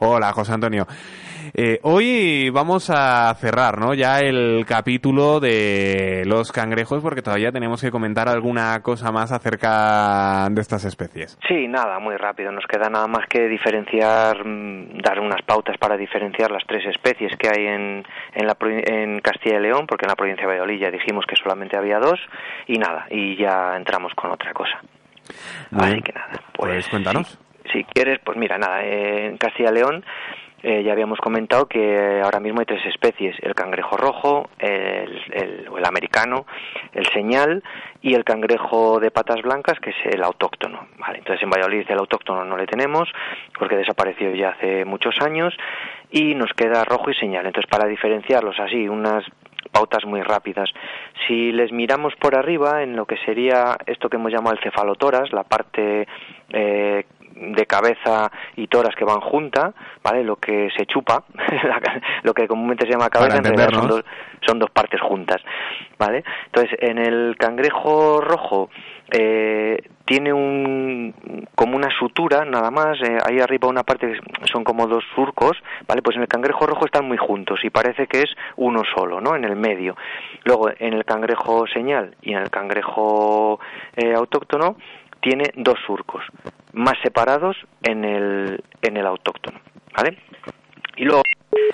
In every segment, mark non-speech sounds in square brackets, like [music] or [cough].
Hola, José Antonio. Eh, hoy vamos a cerrar, ¿no? Ya el capítulo de los cangrejos, porque todavía tenemos que comentar alguna cosa más acerca de estas especies. Sí, nada, muy rápido. Nos queda nada más que diferenciar, mm, dar unas pautas para diferenciar las tres especies que hay en, en, la, en Castilla y León, porque en la provincia de Valladolid ya dijimos que solamente había dos, y nada, y ya entramos con otra cosa. Así que nada, pues, pues cuéntanos si quieres, pues mira, nada, en Castilla y León eh, ya habíamos comentado que ahora mismo hay tres especies, el cangrejo rojo, el, el, americano, el señal y el cangrejo de patas blancas, que es el autóctono. Vale, entonces en Valladolid el autóctono no le tenemos porque desapareció ya hace muchos años y nos queda rojo y señal. Entonces para diferenciarlos así, unas pautas muy rápidas. Si les miramos por arriba en lo que sería esto que hemos llamado el cefalotoras, la parte eh, de cabeza y toras que van juntas, ¿vale? Lo que se chupa, [laughs] lo que comúnmente se llama cabeza, en realidad son dos, son dos partes juntas, ¿vale? Entonces, en el cangrejo rojo eh, tiene un como una sutura nada más eh, ahí arriba una parte que son como dos surcos vale pues en el cangrejo rojo están muy juntos y parece que es uno solo no en el medio luego en el cangrejo señal y en el cangrejo eh, autóctono tiene dos surcos más separados en el, en el autóctono, ¿vale? Y luego,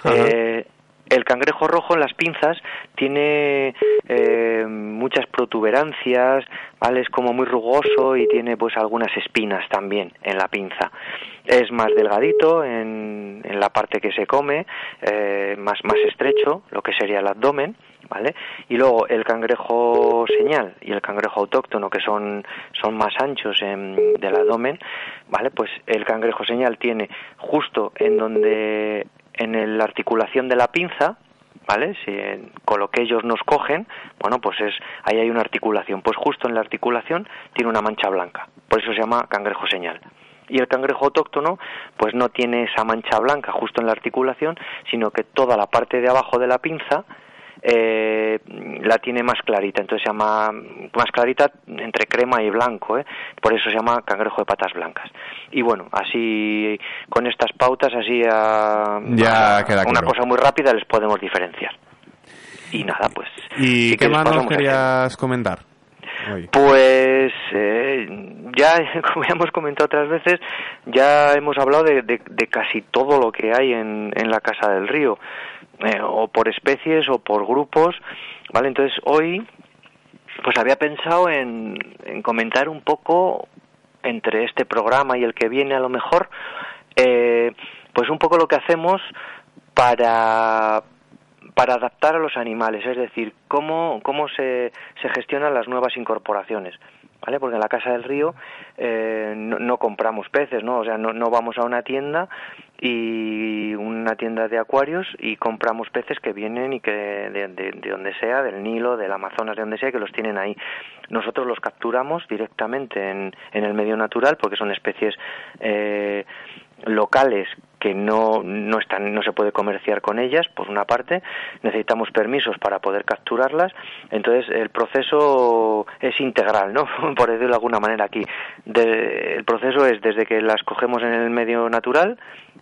eh, el cangrejo rojo en las pinzas tiene eh, muchas protuberancias, ¿vale? Es como muy rugoso y tiene pues algunas espinas también en la pinza. Es más delgadito en, en la parte que se come, eh, más, más estrecho, lo que sería el abdomen, ¿vale? Y luego el cangrejo señal y el cangrejo autóctono, que son, son más anchos en, del abdomen, ¿vale? Pues el cangrejo señal tiene justo en donde, en la articulación de la pinza, ¿vale? Si con lo que ellos nos cogen, bueno, pues es ahí hay una articulación, pues justo en la articulación tiene una mancha blanca, por eso se llama cangrejo señal. Y el cangrejo autóctono, pues no tiene esa mancha blanca justo en la articulación, sino que toda la parte de abajo de la pinza eh, la tiene más clarita, entonces se llama más clarita entre crema y blanco, ¿eh? por eso se llama cangrejo de patas blancas. Y bueno, así con estas pautas, así a, ya una cosa muy rápida les podemos diferenciar. Y nada, pues. ¿Y qué más nos querías comentar? Pues eh, ya, [laughs] como ya hemos comentado otras veces, ya hemos hablado de, casi todo lo que hay en, en la Casa del Río. Eh, o por especies o por grupos, ¿vale? Entonces hoy pues había pensado en, comentar un poco entre este programa y el que viene a lo mejor, eh, pues un poco lo que hacemos para para adaptar a los animales, es decir, cómo, cómo se, se gestionan las nuevas incorporaciones. ¿vale? Porque en la Casa del Río eh, no, compramos peces, ¿no? O sea, no, no vamos a una tienda y una tienda de acuarios y compramos peces que vienen y que de, de, donde sea, del Nilo, del Amazonas, de donde sea, que los tienen ahí. Nosotros los capturamos directamente en, en el medio natural porque son especies eh, locales que no, no, están, no se puede comerciar con ellas, por una parte, necesitamos permisos para poder capturarlas, entonces el proceso es integral, ¿no? [laughs] por decirlo de alguna manera aquí. el proceso es desde que las cogemos en el medio natural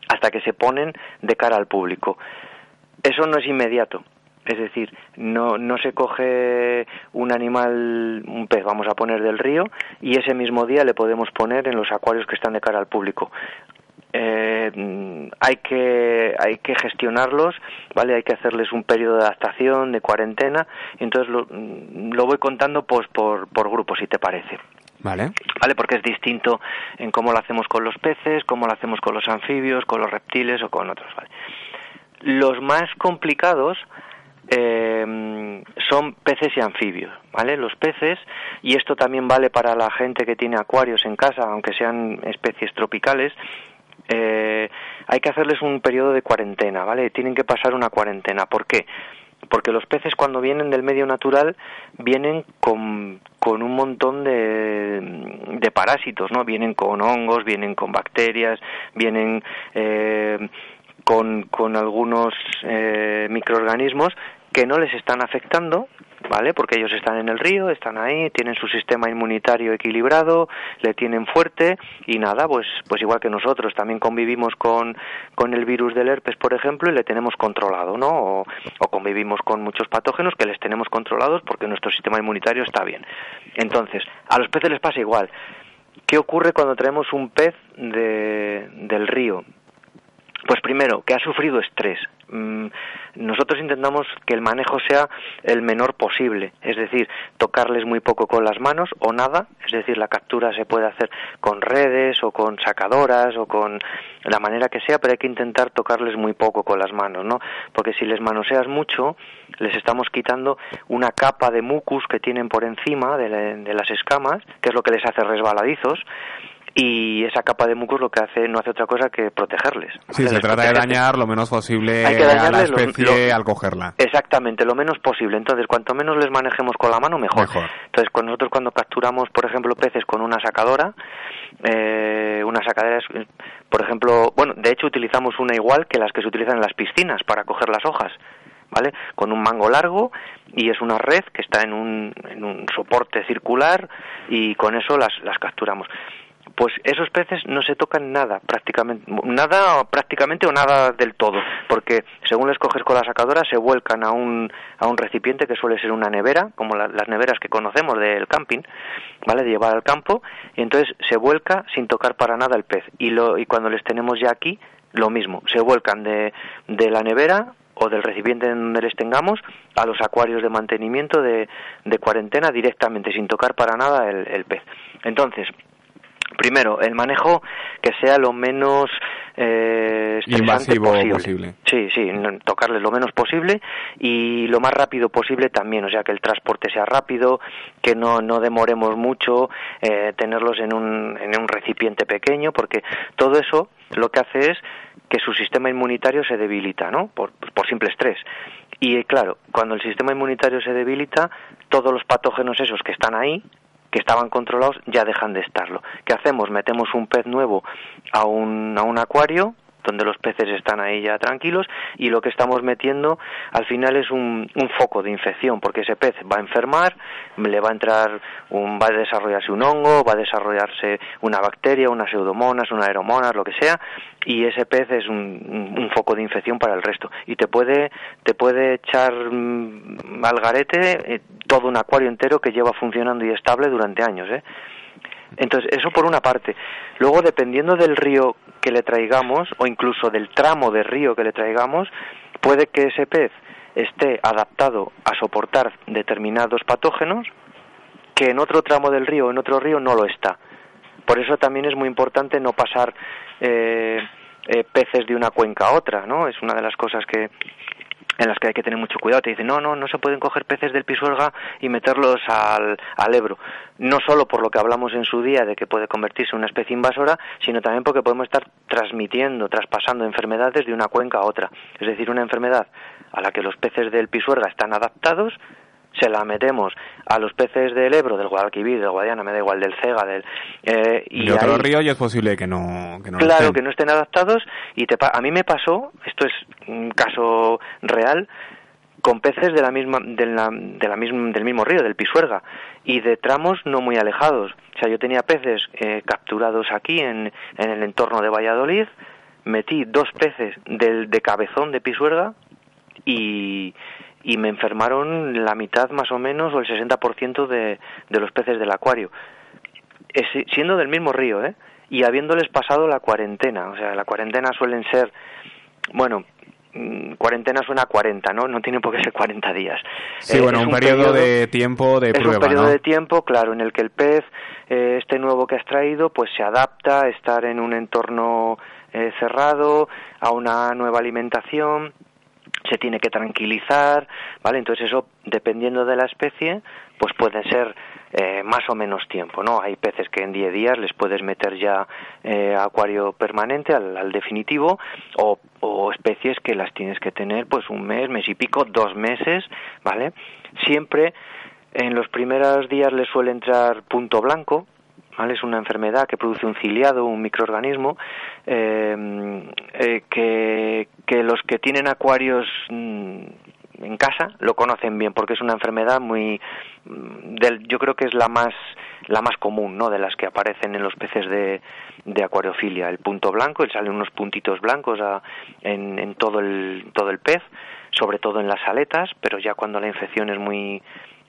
hasta que se ponen de cara al público. Eso no es inmediato, es decir, no, no se coge un animal, un pez, vamos a poner del río, y ese mismo día le podemos poner en los acuarios que están de cara al público eh, hay que hay que gestionarlos vale hay que hacerles un periodo de adaptación de cuarentena y entonces lo, lo voy contando pues por, por grupos si te parece Vale. Vale, porque es distinto en cómo lo hacemos con los peces, cómo lo hacemos con los anfibios, con los reptiles o con otros. Vale. Los más complicados eh, son peces y anfibios, ¿vale? Los peces, y esto también vale para la gente que tiene acuarios en casa, aunque sean especies tropicales, eh, hay que hacerles un periodo de cuarentena, ¿vale? Tienen que pasar una cuarentena. ¿Por qué? Porque los peces cuando vienen del medio natural vienen con, con un montón de, de parásitos, ¿no? Vienen con hongos, vienen con bacterias, vienen eh, con, algunos eh, microorganismos que no les están afectando, ¿vale? Porque ellos están en el río, están ahí, tienen su sistema inmunitario equilibrado, le tienen fuerte y nada, pues, pues igual que nosotros también convivimos con, con el virus del herpes, por ejemplo, y le tenemos controlado, ¿no? O, convivimos con muchos patógenos que les tenemos controlados porque nuestro sistema inmunitario está bien. Entonces, a los peces les pasa igual. ¿Qué ocurre cuando traemos un pez de, del río? Pues primero, que ha sufrido estrés. Mm, nosotros intentamos que el manejo sea el menor posible, es decir, tocarles muy poco con las manos o nada, es decir, la captura se puede hacer con redes o con sacadoras o con la manera que sea, pero hay que intentar tocarles muy poco con las manos, ¿no? Porque si les manoseas mucho, les estamos quitando una capa de mucus que tienen por encima de, de las escamas, que es lo que les hace resbaladizos, y esa capa de mucus lo que hace no hace otra cosa que protegerles. Sí, se trata de dañar lo menos posible a la especie al cogerla. Exactamente, lo menos posible. Entonces, cuanto menos les manejemos con la mano, mejor. Entonces, con nosotros cuando capturamos, por ejemplo, peces con una sacadora, eh, una sacadera es, por ejemplo, bueno, de hecho utilizamos una igual que las que se utilizan en las piscinas para coger las hojas. ¿vale? Con un mango largo y es una red que está en un, en un soporte circular y con eso las, las capturamos pues esos peces no se tocan nada prácticamente nada prácticamente o nada del todo porque según les coges con la sacadora se vuelcan a un a un recipiente que suele ser una nevera como las neveras que conocemos del camping vale de llevar al campo y entonces se vuelca sin tocar para nada el pez. Y lo y cuando les tenemos ya aquí lo mismo se vuelcan de de la nevera o del recipiente en donde les tengamos a los acuarios de mantenimiento de, de cuarentena directamente sin tocar para nada el, el pez. Entonces Primero, el manejo que sea lo menos eh, invasivo posible. Sí, sí, tocarles lo menos posible y lo más rápido posible también, o sea, que el transporte sea rápido, que no, no demoremos mucho, eh, tenerlos en un, en un recipiente pequeño, porque todo eso lo que hace es que su sistema inmunitario se debilita, ¿no? Por, por simple estrés. Y claro, cuando el sistema inmunitario se debilita, todos los patógenos esos que están ahí, que estaban controlados ya dejan de estarlo. ¿Qué hacemos? Metemos un pez nuevo a un, a un acuario donde los peces están ahí ya tranquilos y lo que estamos metiendo al final es un, un, foco de infección porque ese pez va a enfermar, le va a entrar un, va a desarrollarse un hongo, va a desarrollarse una bacteria, una pseudomonas, una aeromonas, lo que sea y ese pez es un, un foco de infección para el resto y te puede te puede echar mm, al garete eh, todo un acuario entero que lleva funcionando y estable durante años, ¿eh? Entonces, eso por una parte. Luego, dependiendo del río que le traigamos, o incluso del tramo de río que le traigamos, puede que ese pez esté adaptado a soportar determinados patógenos que en otro tramo del río o en otro río no lo está. Por eso también es muy importante no pasar eh, eh, peces de una cuenca a otra, ¿no? Es una de las cosas que, en las que hay que tener mucho cuidado. Te dicen, no, no, no se pueden coger peces del pisuerga y meterlos al, al Ebro. No solo por lo que hablamos en su día de que puede convertirse en una especie invasora, sino también porque podemos estar transmitiendo, traspasando enfermedades de una cuenca a otra. Es decir, una enfermedad a la que los peces del pisuerga están adaptados se la metemos a los peces del Ebro, del Guadalquivir, del Guadiana, me da igual, del Cega, del... Eh, y de otro río y es posible que no, que no Claro, que no estén adaptados y te, a mí me pasó, esto es un caso real, con peces de la misma, de la, de la misma, del mismo río, del Pisuerga, y de tramos no muy alejados. O sea, yo tenía peces eh, capturados aquí en, en el entorno de Valladolid, metí dos peces del, de cabezón de Pisuerga y, y me enfermaron la mitad más o menos o el 60% de, de los peces del acuario, siendo del mismo río, ¿eh? Y habiéndoles pasado la cuarentena, o sea, la cuarentena suelen ser, bueno, mm, cuarentena suena a 40, ¿no? No tiene por qué ser 40 días. Sí, bueno, un, periodo, de tiempo de prueba, Es un periodo de tiempo, claro, en el que el pez, eh, este nuevo que has traído, pues se adapta a estar en un entorno eh, cerrado, a una nueva alimentación, se tiene que tranquilizar, ¿vale? Entonces eso, dependiendo de la especie, pues puede ser eh, más o menos tiempo, ¿no? Hay peces que en 10 días les puedes meter ya eh, acuario permanente al, definitivo o, o, especies que las tienes que tener pues un mes, mes y pico, dos meses, ¿vale? Siempre en los primeros días les suele entrar punto blanco, ¿vale? Es una enfermedad que produce un ciliado, un microorganismo, eh, eh, que, que, los que tienen acuarios mm, en casa lo conocen bien porque es una enfermedad muy mm, del, yo creo que es la más la más común no de las que aparecen en los peces de, de acuariofilia. El punto blanco él salen unos puntitos blancos en, en todo el todo el pez sobre todo en las aletas pero ya cuando la infección es muy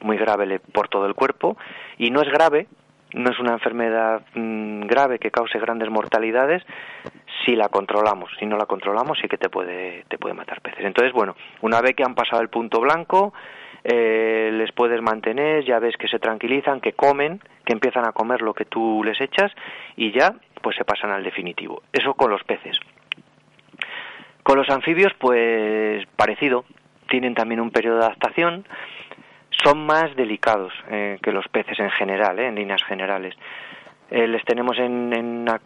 muy grave por todo el cuerpo. Y no es grave no es una enfermedad mm, grave que cause grandes mortalidades si la controlamos. Si no la controlamos, sí que te puede, te puede matar peces. Entonces, bueno, una vez que han pasado el punto blanco, eh, les puedes mantener, ya ves que se tranquilizan, que comen, que empiezan a comer lo que tú les echas y ya, pues se pasan al definitivo. Eso con los peces. Con los anfibios, pues parecido. Tienen también un periodo de adaptación son más delicados eh, que los peces en general, eh, en líneas generales. Eh, les tenemos en,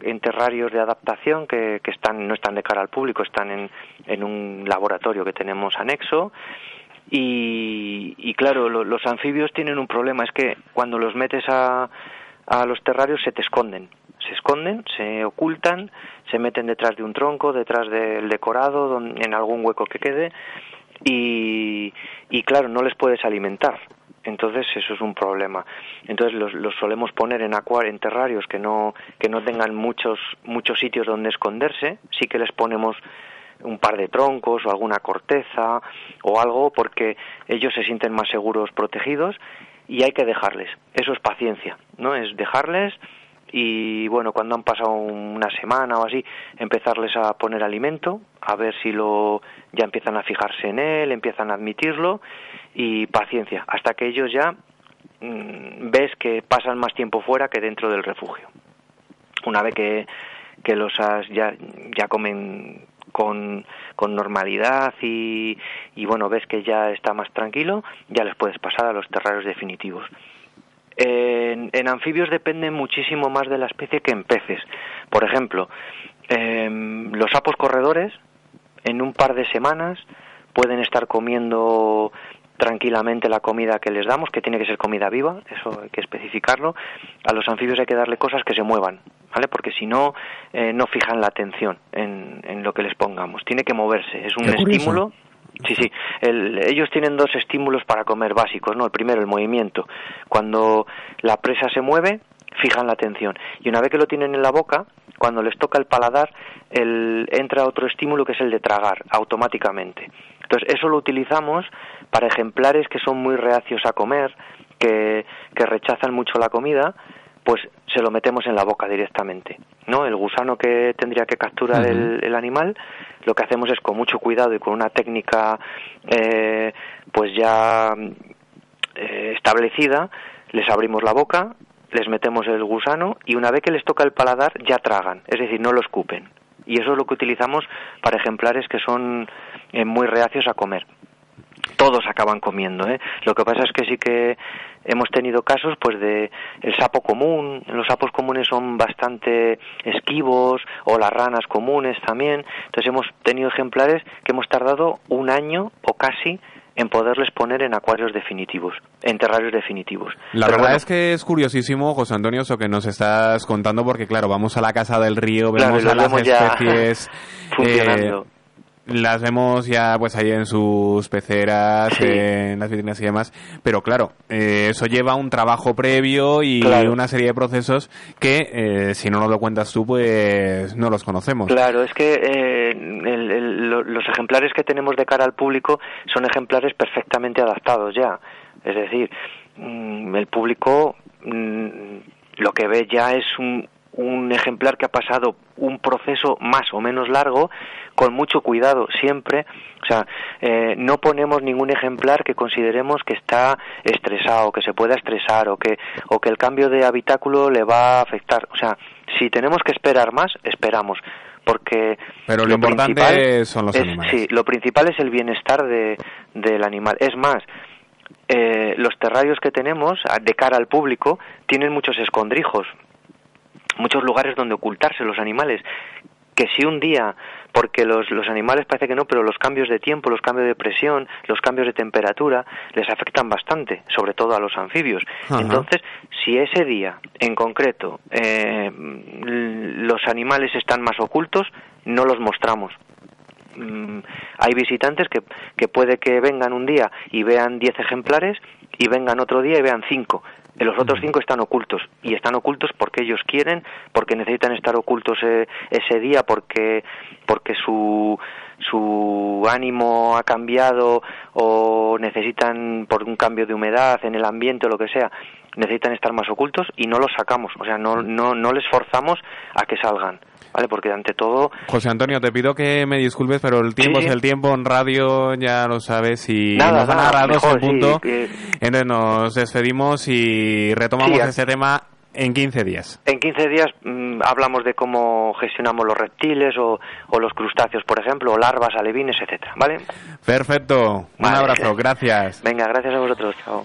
en, terrarios de adaptación que, que, están, no están de cara al público, están en, en un laboratorio que tenemos anexo. Y, y claro, los anfibios tienen un problema, es que cuando los metes a, a los terrarios se te esconden. Se esconden, se ocultan, se meten detrás de un tronco, detrás del decorado, en algún hueco que quede y, y claro, no les puedes alimentar. Entonces eso es un problema. Entonces los, los solemos poner en acuarios, en terrarios que no, que no tengan muchos, muchos sitios donde esconderse. Sí que les ponemos un par de troncos o alguna corteza o algo porque ellos se sienten más seguros protegidos y hay que dejarles. Eso es paciencia, ¿no? Es dejarles y bueno, cuando han pasado una semana o así, empezarles a poner alimento, a ver si lo ya empiezan a fijarse en él, empiezan a admitirlo y paciencia, hasta que ellos ya mm, ves que pasan más tiempo fuera que dentro del refugio. Una vez que, que los has, ya, ya comen con, con normalidad y, y bueno, ves que ya está más tranquilo, ya les puedes pasar a los terrarios definitivos. En, anfibios depende muchísimo más de la especie que en peces. Por ejemplo, em, los sapos corredores en un par de semanas pueden estar comiendo tranquilamente la comida que les damos, que tiene que ser comida viva, eso hay que especificarlo. A los anfibios hay que darle cosas que se muevan, ¿vale? Porque si no, eh, no fijan la atención en, en, lo que les pongamos. Tiene que moverse, es un estímulo. Sí, sí. ellos tienen dos estímulos para comer básicos, ¿no? El primero, el movimiento. Cuando la presa se mueve, fijan la atención. Y una vez que lo tienen en la boca, cuando les toca el paladar, el, entra otro estímulo que es el de tragar, automáticamente. Entonces, eso lo utilizamos para ejemplares que son muy reacios a comer, que, que rechazan mucho la comida, pues se lo metemos en la boca directamente. ¿no? El gusano que tendría que capturar el, animal, lo que hacemos es con mucho cuidado y con una técnica eh, pues ya eh, establecida, les abrimos la boca, les metemos el gusano y una vez que les toca el paladar ya tragan, es decir, no lo escupen. Y eso es lo que utilizamos para ejemplares que son eh, muy reacios a comer todos acaban comiendo. ¿eh? Lo que pasa es que sí que hemos tenido casos pues de el sapo común, los sapos comunes son bastante esquivos o las ranas comunes también. Entonces hemos tenido ejemplares que hemos tardado un año o casi en poderles poner en acuarios definitivos, en terrarios definitivos. La verdad es que es curiosísimo, José Antonio, eso que nos estás contando, porque claro, vamos a la casa del río, vemos a las especies [laughs] funcionando. Eh, las vemos ya pues ahí en sus peceras, en las vitrinas y demás, pero claro, eh, eso lleva un trabajo previo y una serie de procesos que eh, si no nos lo cuentas tú pues no los conocemos. Claro, es que eh, los ejemplares que tenemos de cara al público son ejemplares perfectamente adaptados ya, es decir, mm, el público mm, lo que ve ya es un, un ejemplar que ha pasado un proceso más o menos largo con mucho cuidado siempre. O sea eh, no ponemos ningún ejemplar que consideremos que está estresado que se pueda estresar o que o que el cambio de habitáculo le va a afectar. O sea si tenemos que esperar más esperamos porque pero lo, importante son los es, animales. sí lo principal es el bienestar de, del animal. Es más eh, los terrarios que tenemos de cara al público tienen muchos escondrijos, muchos lugares donde ocultarse los animales, que si un día porque los, los animales parece que no, pero los cambios de tiempo, los cambios de presión, los cambios de temperatura les afectan bastante, sobre todo a los anfibios. Entonces, si ese día en concreto eh, los animales están más ocultos, no los mostramos. Mm, hay visitantes que, que puede que vengan un día y vean 10 ejemplares y vengan otro día y vean 5 los otros cinco están ocultos. Y están ocultos porque ellos quieren, porque necesitan estar ocultos eh, ese día, porque porque su su ánimo ha cambiado o necesitan por un cambio de humedad en el ambiente o lo que sea, necesitan estar más ocultos y no los sacamos, o sea, no no no les forzamos a que salgan. ¿vale? Porque ante todo... José Antonio, te pido que me disculpes, pero el tiempo es el tiempo en radio, ya lo sabes, y nos van a dar dos punto. Entonces nos despedimos y retomamos ese tema en 15 días. En 15 días mm, hablamos de cómo gestionamos los reptiles o, o, los crustáceos, por ejemplo, o larvas, alevines, etcétera, ¿vale? Perfecto. Un abrazo. Gracias. Venga, gracias a vosotros. Chao.